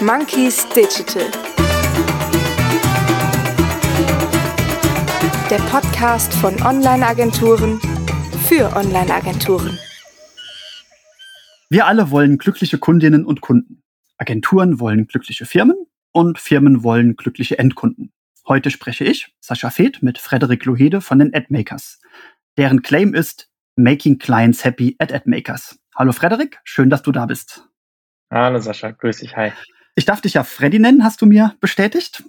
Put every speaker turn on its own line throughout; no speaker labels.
Monkeys Digital. Der Podcast von Online-Agenturen für Online-Agenturen.
Wir alle wollen glückliche Kundinnen und Kunden. Agenturen wollen glückliche Firmen und Firmen wollen glückliche Endkunden. Heute spreche ich, Sascha Feth, mit Frederik Lohede von den Admakers. Deren Claim ist Making Clients Happy at Admakers. Hallo Frederik, schön, dass du da bist.
Hallo Sascha, grüß dich, hi.
Ich darf dich ja Freddy nennen, hast du mir bestätigt?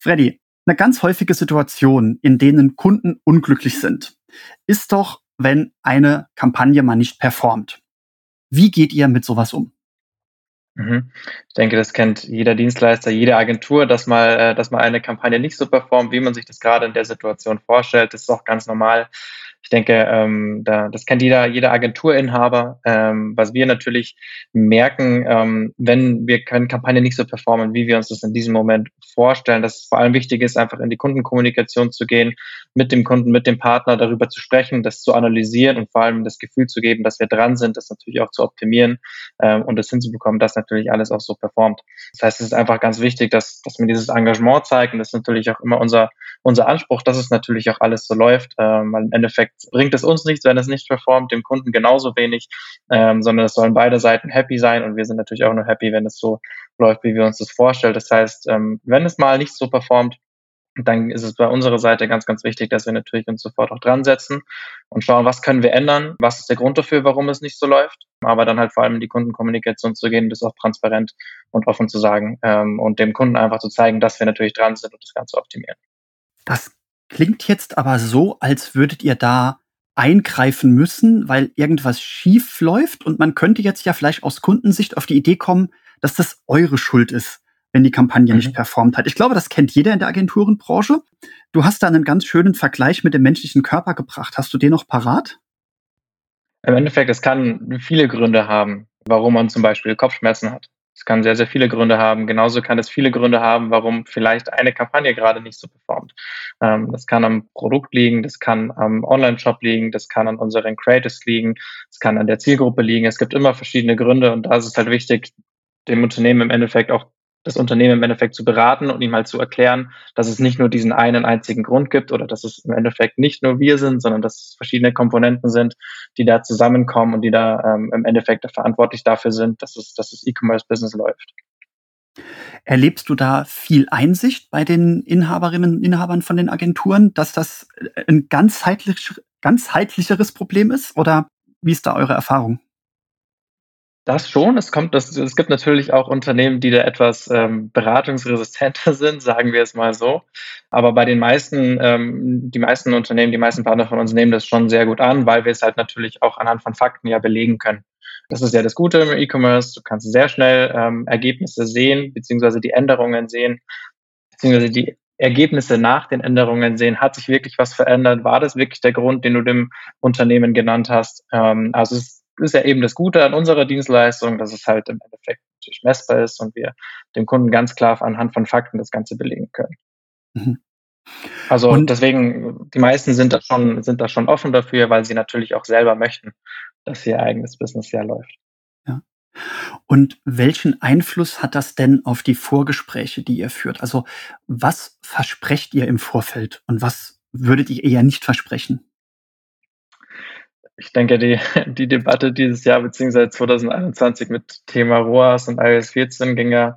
Freddy, eine ganz häufige Situation, in denen Kunden unglücklich sind, ist doch, wenn eine Kampagne mal nicht performt. Wie geht ihr mit sowas um?
Mhm. Ich denke, das kennt jeder Dienstleister, jede Agentur, dass mal, äh, dass mal eine Kampagne nicht so performt, wie man sich das gerade in der Situation vorstellt. Das ist auch ganz normal. Ich denke, ähm, da, das kennt jeder, jeder Agenturinhaber. Ähm, was wir natürlich merken, ähm, wenn wir können Kampagne nicht so performen, wie wir uns das in diesem Moment vorstellen, dass es vor allem wichtig ist, einfach in die Kundenkommunikation zu gehen, mit dem Kunden, mit dem Partner darüber zu sprechen, das zu analysieren und vor allem das Gefühl zu geben, dass wir dran sind, das natürlich auch zu optimieren ähm, und das hinzubekommen, dass natürlich alles auch so performt. Das heißt, es ist einfach ganz wichtig, dass, dass man dieses Engagement zeigt und das ist natürlich auch immer unser, unser Anspruch, dass es natürlich auch alles so läuft, ähm, weil im Endeffekt bringt es uns nichts, wenn es nicht performt, dem Kunden genauso wenig, ähm, sondern es sollen beide Seiten happy sein und wir sind natürlich auch nur happy, wenn es so läuft, wie wir uns das vorstellen. Das heißt, ähm, wenn es mal nicht so performt, dann ist es bei unserer Seite ganz, ganz wichtig, dass wir natürlich uns sofort auch dran setzen und schauen, was können wir ändern, was ist der Grund dafür, warum es nicht so läuft, aber dann halt vor allem in die Kundenkommunikation zu gehen, das auch transparent und offen zu sagen ähm, und dem Kunden einfach zu zeigen, dass wir natürlich dran sind und das Ganze optimieren.
Das klingt jetzt aber so, als würdet ihr da eingreifen müssen, weil irgendwas schief läuft und man könnte jetzt ja vielleicht aus Kundensicht auf die Idee kommen, dass das eure Schuld ist, wenn die Kampagne mhm. nicht performt hat. Ich glaube, das kennt jeder in der Agenturenbranche. Du hast da einen ganz schönen Vergleich mit dem menschlichen Körper gebracht. Hast du den noch parat?
Im Endeffekt, es kann viele Gründe haben, warum man zum Beispiel Kopfschmerzen hat. Es kann sehr, sehr viele Gründe haben. Genauso kann es viele Gründe haben, warum vielleicht eine Kampagne gerade nicht so performt. Ähm, das kann am Produkt liegen, das kann am Online-Shop liegen, das kann an unseren Creators liegen, es kann an der Zielgruppe liegen. Es gibt immer verschiedene Gründe und da ist es halt wichtig, dem Unternehmen im Endeffekt auch das Unternehmen im Endeffekt zu beraten und ihm halt zu erklären, dass es nicht nur diesen einen einzigen Grund gibt oder dass es im Endeffekt nicht nur wir sind, sondern dass es verschiedene Komponenten sind, die da zusammenkommen und die da ähm, im Endeffekt verantwortlich dafür sind, dass es, dass das E-Commerce-Business läuft.
Erlebst du da viel Einsicht bei den Inhaberinnen und Inhabern von den Agenturen, dass das ein ganzheitlich, ganzheitlicheres Problem ist? Oder wie ist da eure Erfahrung?
Das schon. Es kommt, das, es gibt natürlich auch Unternehmen, die da etwas ähm, beratungsresistenter sind, sagen wir es mal so. Aber bei den meisten, ähm, die meisten Unternehmen, die meisten Partner von uns nehmen das schon sehr gut an, weil wir es halt natürlich auch anhand von Fakten ja belegen können. Das ist ja das Gute im E-Commerce. Du kannst sehr schnell ähm, Ergebnisse sehen, beziehungsweise die Änderungen sehen, beziehungsweise die Ergebnisse nach den Änderungen sehen. Hat sich wirklich was verändert? War das wirklich der Grund, den du dem Unternehmen genannt hast? Ähm, also es ist ja eben das Gute an unserer Dienstleistung, dass es halt im Endeffekt natürlich messbar ist und wir dem Kunden ganz klar anhand von Fakten das Ganze belegen können. Mhm. Also und deswegen, die meisten sind da schon, sind da schon offen dafür, weil sie natürlich auch selber möchten, dass ihr eigenes Business ja läuft.
Ja. Und welchen Einfluss hat das denn auf die Vorgespräche, die ihr führt? Also was versprecht ihr im Vorfeld und was würdet ihr eher nicht versprechen?
Ich denke, die, die Debatte dieses Jahr beziehungsweise 2021 mit Thema ROAS und iOS 14 ging ja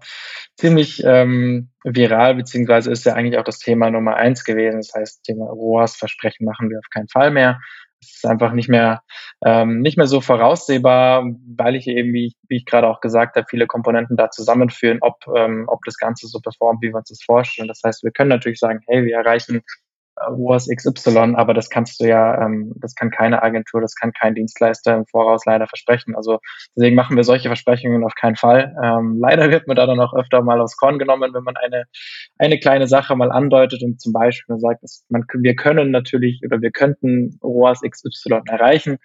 ziemlich ähm, viral, beziehungsweise ist ja eigentlich auch das Thema Nummer eins gewesen. Das heißt, Thema ROAS, Versprechen machen wir auf keinen Fall mehr. Es ist einfach nicht mehr, ähm, nicht mehr so voraussehbar, weil ich eben, wie, wie ich gerade auch gesagt habe, viele Komponenten da zusammenführen, ob, ähm, ob das Ganze so performt, wie wir uns das vorstellen. Das heißt, wir können natürlich sagen, hey, wir erreichen ROAS XY, aber das kannst du ja, ähm, das kann keine Agentur, das kann kein Dienstleister im Voraus leider versprechen. Also deswegen machen wir solche Versprechungen auf keinen Fall. Ähm, leider wird man da dann auch öfter mal aufs Korn genommen, wenn man eine, eine kleine Sache mal andeutet und zum Beispiel sagt, man, wir können natürlich oder wir könnten ROAS XY erreichen.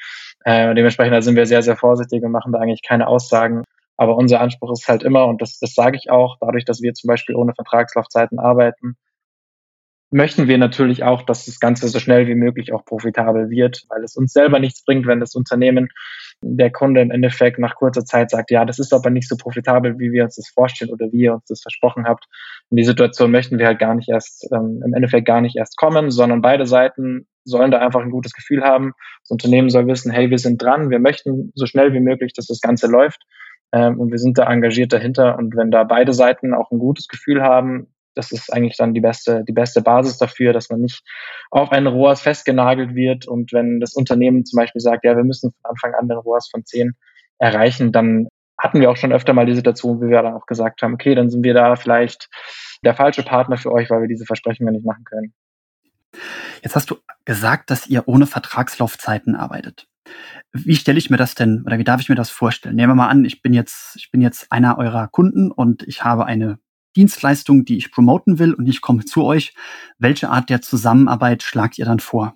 Äh, dementsprechend da sind wir sehr, sehr vorsichtig und machen da eigentlich keine Aussagen. Aber unser Anspruch ist halt immer, und das, das sage ich auch, dadurch, dass wir zum Beispiel ohne Vertragslaufzeiten arbeiten, möchten wir natürlich auch, dass das Ganze so schnell wie möglich auch profitabel wird, weil es uns selber nichts bringt, wenn das Unternehmen der Kunde im Endeffekt nach kurzer Zeit sagt, ja, das ist aber nicht so profitabel, wie wir uns das vorstellen oder wie ihr uns das versprochen habt. In die Situation möchten wir halt gar nicht erst, ähm, im Endeffekt gar nicht erst kommen, sondern beide Seiten sollen da einfach ein gutes Gefühl haben. Das Unternehmen soll wissen, hey, wir sind dran, wir möchten so schnell wie möglich, dass das Ganze läuft. Ähm, und wir sind da engagiert dahinter. Und wenn da beide Seiten auch ein gutes Gefühl haben, das ist eigentlich dann die beste, die beste Basis dafür, dass man nicht auf einen ROAS festgenagelt wird. Und wenn das Unternehmen zum Beispiel sagt, ja, wir müssen von Anfang an den ROAS von 10 erreichen, dann hatten wir auch schon öfter mal die Situation, wie wir dann auch gesagt haben, okay, dann sind wir da vielleicht der falsche Partner für euch, weil wir diese Versprechungen nicht machen können.
Jetzt hast du gesagt, dass ihr ohne Vertragslaufzeiten arbeitet. Wie stelle ich mir das denn oder wie darf ich mir das vorstellen? Nehmen wir mal an, ich bin jetzt, ich bin jetzt einer eurer Kunden und ich habe eine Dienstleistung, die ich promoten will und ich komme zu euch. Welche Art der Zusammenarbeit schlagt ihr dann vor?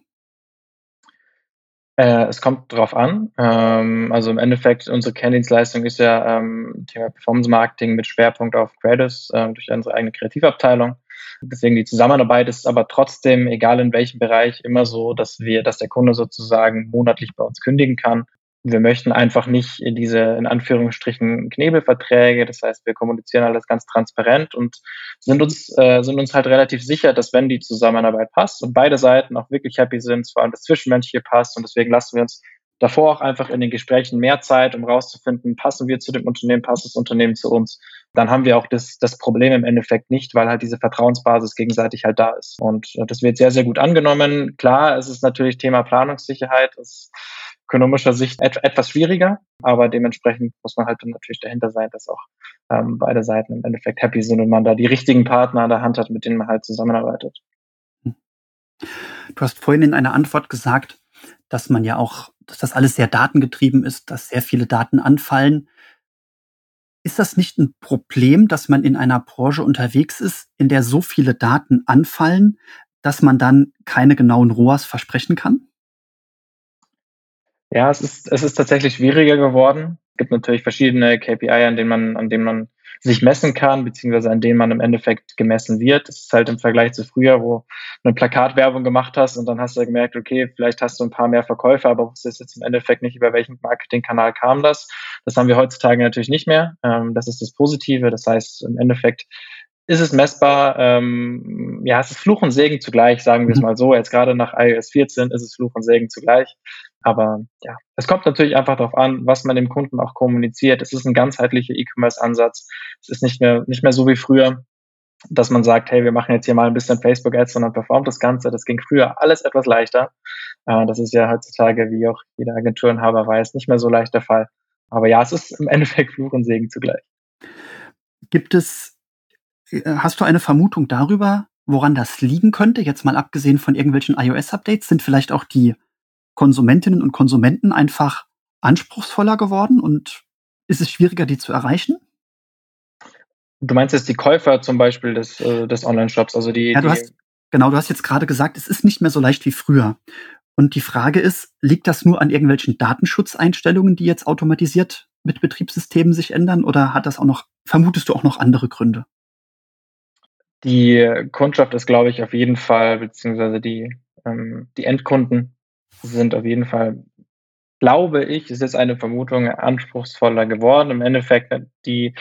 Äh, es kommt drauf an. Ähm, also im Endeffekt, unsere Kerndienstleistung ist ja ähm, Thema Performance Marketing mit Schwerpunkt auf Creatives äh, durch unsere eigene Kreativabteilung. Deswegen die Zusammenarbeit ist aber trotzdem, egal in welchem Bereich, immer so, dass wir, dass der Kunde sozusagen monatlich bei uns kündigen kann wir möchten einfach nicht diese in Anführungsstrichen Knebelverträge. Das heißt, wir kommunizieren alles ganz transparent und sind uns, äh, sind uns halt relativ sicher, dass wenn die Zusammenarbeit passt und beide Seiten auch wirklich happy sind, vor allem das Zwischenmenschliche passt und deswegen lassen wir uns davor auch einfach in den Gesprächen mehr Zeit, um rauszufinden, passen wir zu dem Unternehmen, passt das Unternehmen zu uns. Dann haben wir auch das, das Problem im Endeffekt nicht, weil halt diese Vertrauensbasis gegenseitig halt da ist. Und äh, das wird sehr, sehr gut angenommen. Klar, es ist natürlich Thema Planungssicherheit. Es ökonomischer Sicht et etwas schwieriger, aber dementsprechend muss man halt dann natürlich dahinter sein, dass auch ähm, beide Seiten im Endeffekt happy sind und man da die richtigen Partner an der Hand hat, mit denen man halt zusammenarbeitet.
Du hast vorhin in einer Antwort gesagt, dass man ja auch, dass das alles sehr datengetrieben ist, dass sehr viele Daten anfallen. Ist das nicht ein Problem, dass man in einer Branche unterwegs ist, in der so viele Daten anfallen, dass man dann keine genauen ROAS versprechen kann?
Ja, es ist, es ist tatsächlich schwieriger geworden. Es gibt natürlich verschiedene KPI, an denen man, an denen man sich messen kann, beziehungsweise an denen man im Endeffekt gemessen wird. Das ist halt im Vergleich zu früher, wo du eine Plakatwerbung gemacht hast und dann hast du gemerkt, okay, vielleicht hast du ein paar mehr Verkäufer, aber wusstest jetzt im Endeffekt nicht, über welchen Marketingkanal kam das. Das haben wir heutzutage natürlich nicht mehr. Ähm, das ist das Positive. Das heißt, im Endeffekt ist es messbar. Ähm, ja, es ist Fluch und Segen zugleich, sagen wir es mhm. mal so. Jetzt gerade nach iOS 14 ist es Fluch und Segen zugleich. Aber ja, es kommt natürlich einfach darauf an, was man dem Kunden auch kommuniziert. Es ist ein ganzheitlicher E-Commerce-Ansatz. Es ist nicht mehr, nicht mehr so wie früher, dass man sagt, hey, wir machen jetzt hier mal ein bisschen Facebook-Ads, sondern performt das Ganze. Das ging früher alles etwas leichter. Äh, das ist ja heutzutage, wie auch jeder Agenturenhaber weiß, nicht mehr so leicht der Fall. Aber ja, es ist im Endeffekt Fluch und Segen zugleich.
Gibt es, äh, hast du eine Vermutung darüber, woran das liegen könnte? Jetzt mal abgesehen von irgendwelchen iOS-Updates, sind vielleicht auch die Konsumentinnen und Konsumenten einfach anspruchsvoller geworden und ist es schwieriger, die zu erreichen?
Du meinst jetzt die Käufer zum Beispiel des, äh, des Online-Shops, also die.
Ja, du
die
hast, genau, du hast jetzt gerade gesagt, es ist nicht mehr so leicht wie früher. Und die Frage ist, liegt das nur an irgendwelchen Datenschutzeinstellungen, die jetzt automatisiert mit Betriebssystemen sich ändern, oder hat das auch noch, vermutest du auch noch andere Gründe?
Die Kundschaft ist, glaube ich, auf jeden Fall, beziehungsweise die, ähm, die Endkunden sind auf jeden Fall, glaube ich, ist jetzt eine Vermutung, anspruchsvoller geworden. Im Endeffekt, die,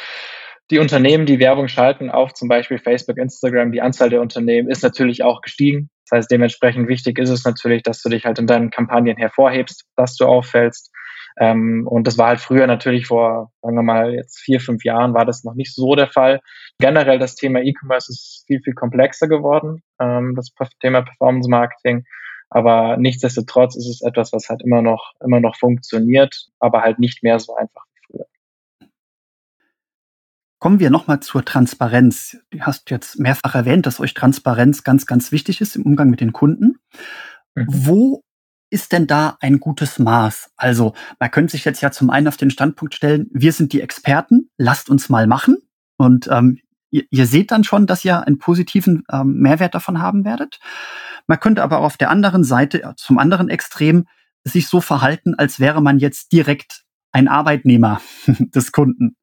die Unternehmen, die Werbung schalten auf zum Beispiel Facebook, Instagram, die Anzahl der Unternehmen ist natürlich auch gestiegen. Das heißt, dementsprechend wichtig ist es natürlich, dass du dich halt in deinen Kampagnen hervorhebst, dass du auffällst. Ähm, und das war halt früher natürlich vor, sagen wir mal, jetzt vier, fünf Jahren war das noch nicht so der Fall. Generell das Thema E-Commerce ist viel, viel komplexer geworden, ähm, das Thema Performance Marketing. Aber nichtsdestotrotz ist es etwas, was halt immer noch, immer noch funktioniert, aber halt nicht mehr so einfach wie früher.
Kommen wir nochmal zur Transparenz. Du hast jetzt mehrfach erwähnt, dass euch Transparenz ganz, ganz wichtig ist im Umgang mit den Kunden. Mhm. Wo ist denn da ein gutes Maß? Also, man könnte sich jetzt ja zum einen auf den Standpunkt stellen, wir sind die Experten, lasst uns mal machen. Und ähm, ihr, ihr seht dann schon, dass ihr einen positiven ähm, Mehrwert davon haben werdet. Man könnte aber auf der anderen Seite, äh, zum anderen Extrem, sich so verhalten, als wäre man jetzt direkt ein Arbeitnehmer des Kunden.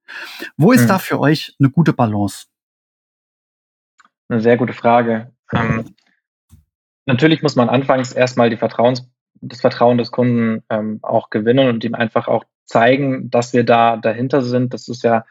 Wo ist mhm. da für euch eine gute Balance?
Eine sehr gute Frage. Ähm, natürlich muss man anfangs erstmal die Vertrauensbasis das Vertrauen des Kunden ähm, auch gewinnen und ihm einfach auch zeigen, dass wir da dahinter sind. Das ist ja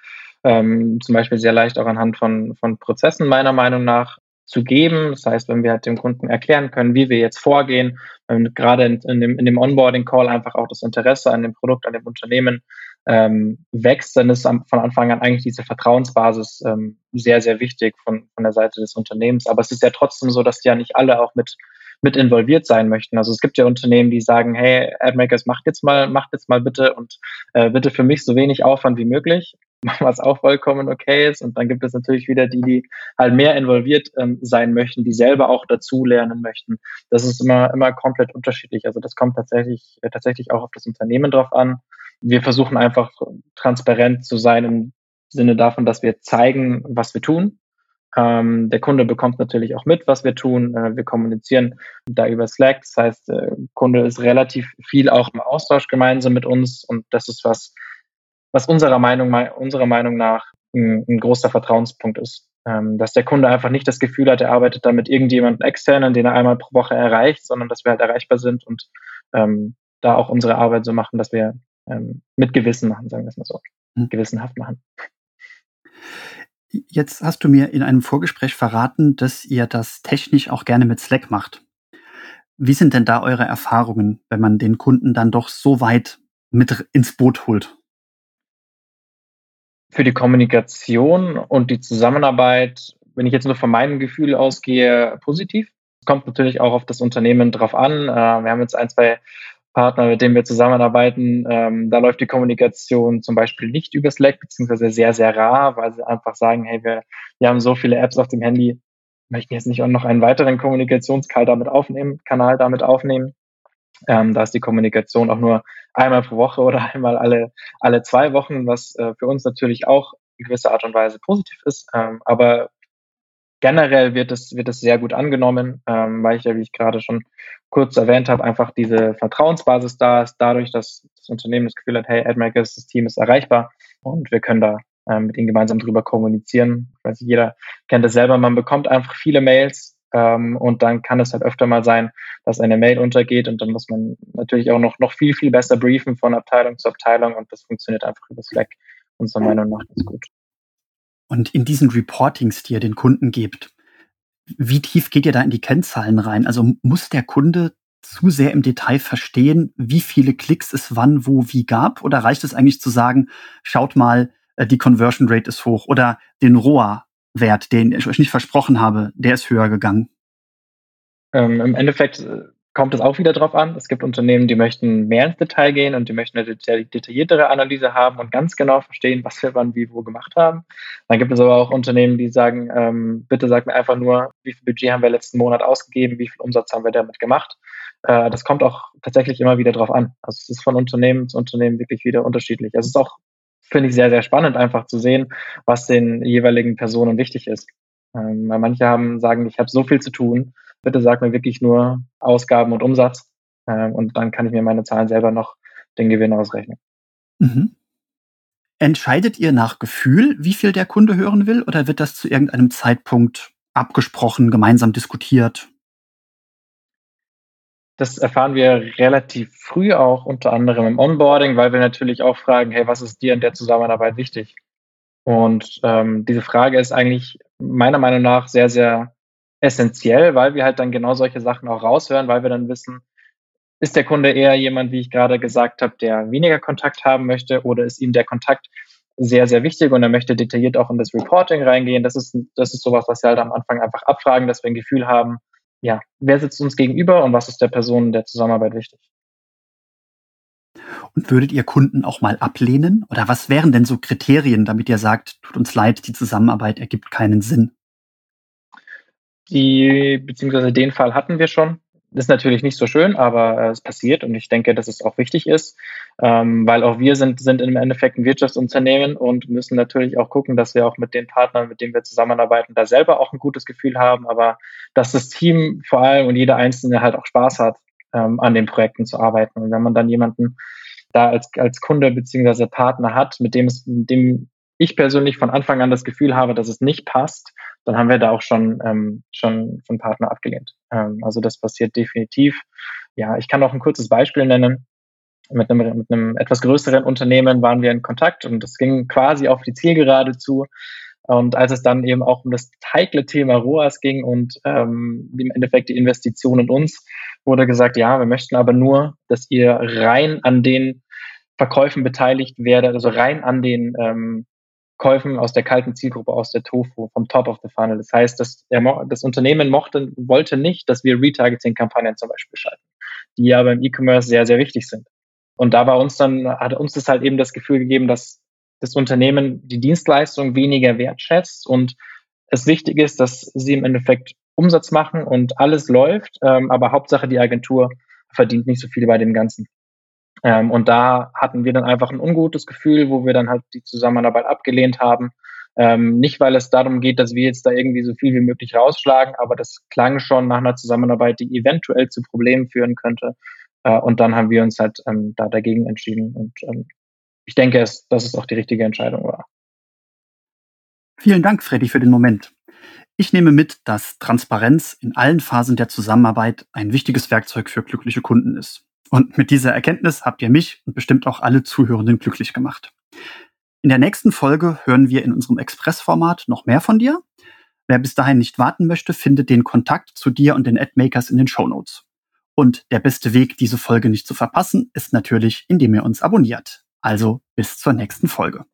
ähm, zum Beispiel sehr leicht auch anhand von, von Prozessen meiner Meinung nach zu geben. Das heißt, wenn wir halt dem Kunden erklären können, wie wir jetzt vorgehen, gerade in, in, dem, in dem Onboarding-Call einfach auch das Interesse an dem Produkt, an dem Unternehmen ähm, wächst, dann ist am, von Anfang an eigentlich diese Vertrauensbasis ähm, sehr, sehr wichtig von, von der Seite des Unternehmens. Aber es ist ja trotzdem so, dass ja nicht alle auch mit mit involviert sein möchten. Also es gibt ja Unternehmen, die sagen, hey, AdMakers, macht jetzt mal, macht jetzt mal bitte und äh, bitte für mich so wenig Aufwand wie möglich, was auch vollkommen okay ist. Und dann gibt es natürlich wieder die, die halt mehr involviert ähm, sein möchten, die selber auch dazu lernen möchten. Das ist immer, immer komplett unterschiedlich. Also das kommt tatsächlich, äh, tatsächlich auch auf das Unternehmen drauf an. Wir versuchen einfach transparent zu sein im Sinne davon, dass wir zeigen, was wir tun, ähm, der Kunde bekommt natürlich auch mit, was wir tun. Äh, wir kommunizieren da über Slack. Das heißt, der äh, Kunde ist relativ viel auch im Austausch gemeinsam mit uns und das ist was, was unserer Meinung, unserer Meinung nach ein, ein großer Vertrauenspunkt ist. Ähm, dass der Kunde einfach nicht das Gefühl hat, er arbeitet da mit irgendjemandem externen, den er einmal pro Woche erreicht, sondern dass wir halt erreichbar sind und ähm, da auch unsere Arbeit so machen, dass wir ähm, mit Gewissen machen, sagen wir es mal so, mhm. gewissenhaft machen.
Jetzt hast du mir in einem Vorgespräch verraten, dass ihr das technisch auch gerne mit Slack macht. Wie sind denn da eure Erfahrungen, wenn man den Kunden dann doch so weit mit ins Boot holt?
Für die Kommunikation und die Zusammenarbeit, wenn ich jetzt nur von meinem Gefühl ausgehe, positiv. Es kommt natürlich auch auf das Unternehmen drauf an. Äh, wir haben jetzt ein, zwei Partner, mit denen wir zusammenarbeiten, ähm, da läuft die Kommunikation zum Beispiel nicht über Slack, beziehungsweise sehr, sehr rar, weil sie einfach sagen, hey, wir, wir haben so viele Apps auf dem Handy, möchten jetzt nicht auch noch einen weiteren Kommunikationskanal damit aufnehmen, Kanal damit aufnehmen. Ähm, da ist die Kommunikation auch nur einmal pro Woche oder einmal alle, alle zwei Wochen, was äh, für uns natürlich auch in gewisser Art und Weise positiv ist. Ähm, aber generell wird es, wird es sehr gut angenommen, ähm, weil ich ja, wie ich gerade schon kurz erwähnt habe, einfach diese Vertrauensbasis da ist, dadurch, dass das Unternehmen das Gefühl hat, hey, AdMakers, das Team ist erreichbar und wir können da ähm, mit ihnen gemeinsam drüber kommunizieren. Ich weiß, jeder kennt das selber, man bekommt einfach viele Mails ähm, und dann kann es halt öfter mal sein, dass eine Mail untergeht und dann muss man natürlich auch noch, noch viel, viel besser briefen von Abteilung zu Abteilung und das funktioniert einfach über Slack unserer Meinung nach ganz gut.
Und in diesen Reportings, die ihr den Kunden gebt, wie tief geht ihr da in die Kennzahlen rein? Also muss der Kunde zu sehr im Detail verstehen, wie viele Klicks es wann, wo, wie gab? Oder reicht es eigentlich zu sagen, schaut mal, äh, die Conversion Rate ist hoch oder den ROA-Wert, den ich euch nicht versprochen habe, der ist höher gegangen?
Ähm, Im Endeffekt äh, kommt es auch wieder drauf an. Es gibt Unternehmen, die möchten mehr ins Detail gehen und die möchten eine detailliertere Analyse haben und ganz genau verstehen, was wir wann wie wo gemacht haben. Dann gibt es aber auch Unternehmen, die sagen, ähm, bitte sag mir einfach nur, wie viel Budget haben wir letzten Monat ausgegeben, wie viel Umsatz haben wir damit gemacht. Äh, das kommt auch tatsächlich immer wieder drauf an. Also es ist von Unternehmen zu Unternehmen wirklich wieder unterschiedlich. Also es ist auch, finde ich, sehr, sehr spannend, einfach zu sehen, was den jeweiligen Personen wichtig ist. Ähm, weil manche haben, sagen, ich habe so viel zu tun, bitte sag mir wirklich nur Ausgaben und Umsatz äh, und dann kann ich mir meine Zahlen selber noch den Gewinn ausrechnen. Mhm.
Entscheidet ihr nach Gefühl, wie viel der Kunde hören will, oder wird das zu irgendeinem Zeitpunkt abgesprochen, gemeinsam diskutiert?
Das erfahren wir relativ früh auch, unter anderem im Onboarding, weil wir natürlich auch fragen, hey, was ist dir in der Zusammenarbeit wichtig? Und ähm, diese Frage ist eigentlich meiner Meinung nach sehr, sehr essentiell, weil wir halt dann genau solche Sachen auch raushören, weil wir dann wissen, ist der Kunde eher jemand, wie ich gerade gesagt habe, der weniger Kontakt haben möchte oder ist ihm der Kontakt sehr, sehr wichtig und er möchte detailliert auch in das Reporting reingehen. Das ist, das ist sowas, was wir halt am Anfang einfach abfragen, dass wir ein Gefühl haben, ja, wer sitzt uns gegenüber und was ist der Person der Zusammenarbeit wichtig.
Und würdet ihr Kunden auch mal ablehnen? Oder was wären denn so Kriterien, damit ihr sagt, tut uns leid, die Zusammenarbeit ergibt keinen Sinn?
Die, beziehungsweise den Fall hatten wir schon. Ist natürlich nicht so schön, aber äh, es passiert und ich denke, dass es auch wichtig ist, ähm, weil auch wir sind, sind im Endeffekt ein Wirtschaftsunternehmen und müssen natürlich auch gucken, dass wir auch mit den Partnern, mit denen wir zusammenarbeiten, da selber auch ein gutes Gefühl haben, aber dass das Team vor allem und jeder Einzelne halt auch Spaß hat, ähm, an den Projekten zu arbeiten. Und wenn man dann jemanden da als, als Kunde beziehungsweise Partner hat, mit dem es, mit dem ich persönlich von Anfang an das Gefühl habe, dass es nicht passt, dann haben wir da auch schon, ähm, schon von Partner abgelehnt. Ähm, also das passiert definitiv. Ja, ich kann auch ein kurzes Beispiel nennen. Mit einem, mit einem etwas größeren Unternehmen waren wir in Kontakt und es ging quasi auf die Zielgerade zu. Und als es dann eben auch um das heikle Thema ROAS ging und ähm, im Endeffekt die Investition in uns, wurde gesagt, ja, wir möchten aber nur, dass ihr rein an den Verkäufen beteiligt werdet, also rein an den ähm, Käufen aus der kalten Zielgruppe, aus der Tofu, vom Top of the Funnel. Das heißt, dass der, das Unternehmen mochte, wollte nicht, dass wir Retargeting-Kampagnen zum Beispiel schalten, die aber im E-Commerce sehr, sehr wichtig sind. Und da war uns dann, hat uns das halt eben das Gefühl gegeben, dass das Unternehmen die Dienstleistung weniger wertschätzt und es wichtig ist, dass sie im Endeffekt Umsatz machen und alles läuft, ähm, aber Hauptsache die Agentur verdient nicht so viel bei dem Ganzen. Ähm, und da hatten wir dann einfach ein ungutes Gefühl, wo wir dann halt die Zusammenarbeit abgelehnt haben. Ähm, nicht, weil es darum geht, dass wir jetzt da irgendwie so viel wie möglich rausschlagen, aber das klang schon nach einer Zusammenarbeit, die eventuell zu Problemen führen könnte. Äh, und dann haben wir uns halt ähm, da dagegen entschieden. Und ähm, ich denke, es, dass es auch die richtige Entscheidung war.
Vielen Dank, Freddy, für den Moment. Ich nehme mit, dass Transparenz in allen Phasen der Zusammenarbeit ein wichtiges Werkzeug für glückliche Kunden ist. Und mit dieser Erkenntnis habt ihr mich und bestimmt auch alle Zuhörenden glücklich gemacht. In der nächsten Folge hören wir in unserem Express-Format noch mehr von dir. Wer bis dahin nicht warten möchte, findet den Kontakt zu dir und den Admakers in den Show Notes. Und der beste Weg, diese Folge nicht zu verpassen, ist natürlich, indem ihr uns abonniert. Also bis zur nächsten Folge.